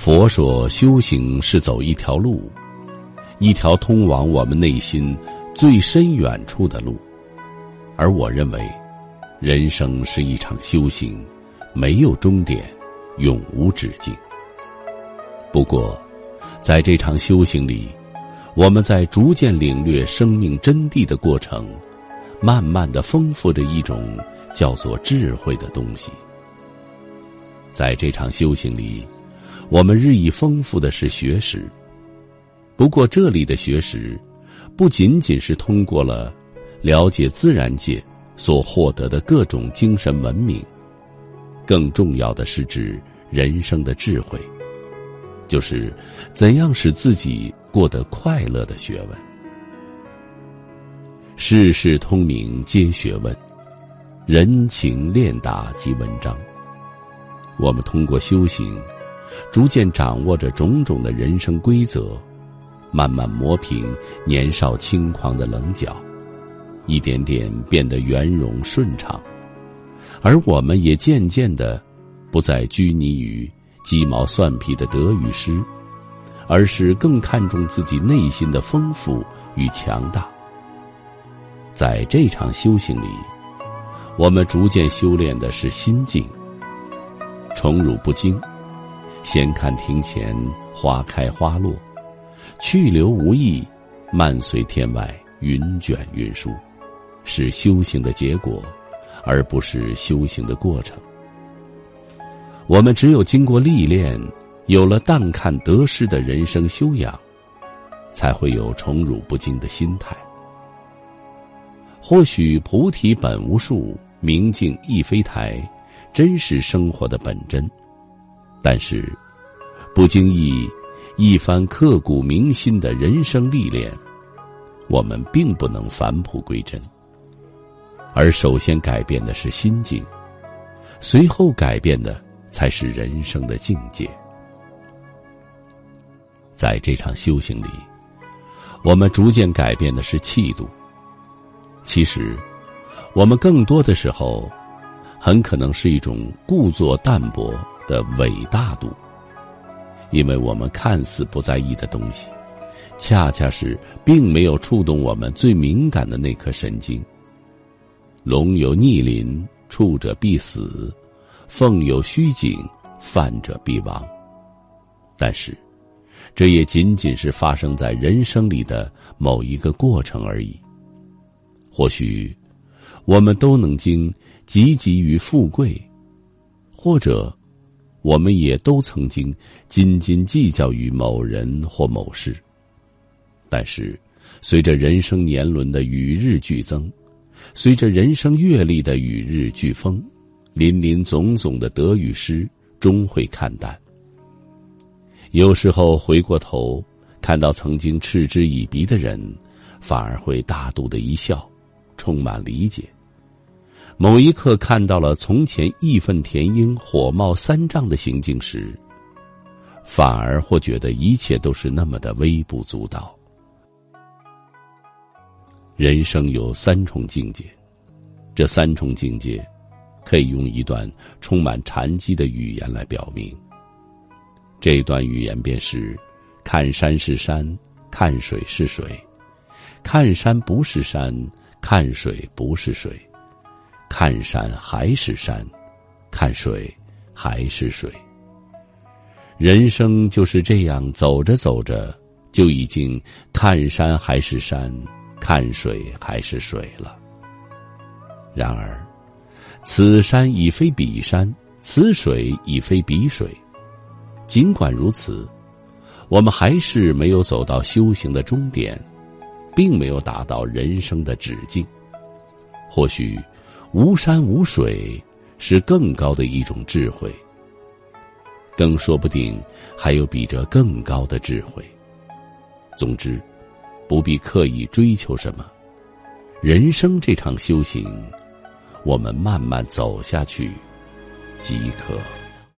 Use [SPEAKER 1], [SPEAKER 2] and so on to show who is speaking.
[SPEAKER 1] 佛说修行是走一条路，一条通往我们内心最深远处的路，而我认为，人生是一场修行，没有终点，永无止境。不过，在这场修行里，我们在逐渐领略生命真谛的过程，慢慢的丰富着一种叫做智慧的东西。在这场修行里。我们日益丰富的是学识，不过这里的学识，不仅仅是通过了了解自然界所获得的各种精神文明，更重要的是指人生的智慧，就是怎样使自己过得快乐的学问。世事通明皆学问，人情练达即文章。我们通过修行。逐渐掌握着种种的人生规则，慢慢磨平年少轻狂的棱角，一点点变得圆融顺畅，而我们也渐渐的不再拘泥于鸡毛蒜皮的得与失，而是更看重自己内心的丰富与强大。在这场修行里，我们逐渐修炼的是心境，宠辱不惊。闲看庭前花开花落，去留无意，漫随天外云卷云舒，是修行的结果，而不是修行的过程。我们只有经过历练，有了淡看得失的人生修养，才会有宠辱不惊的心态。或许菩提本无树，明镜亦非台，真是生活的本真。但是，不经意一番刻骨铭心的人生历练，我们并不能返璞归真。而首先改变的是心境，随后改变的才是人生的境界。在这场修行里，我们逐渐改变的是气度。其实，我们更多的时候，很可能是一种故作淡泊。的伟大度，因为我们看似不在意的东西，恰恰是并没有触动我们最敏感的那颗神经。龙有逆鳞，触者必死；凤有虚颈，犯者必亡。但是，这也仅仅是发生在人生里的某一个过程而已。或许，我们都能经汲汲于富贵，或者。我们也都曾经斤斤计较于某人或某事，但是，随着人生年轮的与日俱增，随着人生阅历的与日俱丰，林林总总的得与失终会看淡。有时候回过头看到曾经嗤之以鼻的人，反而会大度的一笑，充满理解。某一刻看到了从前义愤填膺、火冒三丈的行径时，反而或觉得一切都是那么的微不足道。人生有三重境界，这三重境界，可以用一段充满禅机的语言来表明。这段语言便是：看山是山，看水是水；看山不是山，看水不是水。看山还是山，看水还是水。人生就是这样，走着走着，就已经看山还是山，看水还是水了。然而，此山已非彼山，此水已非彼水。尽管如此，我们还是没有走到修行的终点，并没有达到人生的止境。或许。无山无水，是更高的一种智慧。更说不定还有比这更高的智慧。总之，不必刻意追求什么。人生这场修行，我们慢慢走下去即可。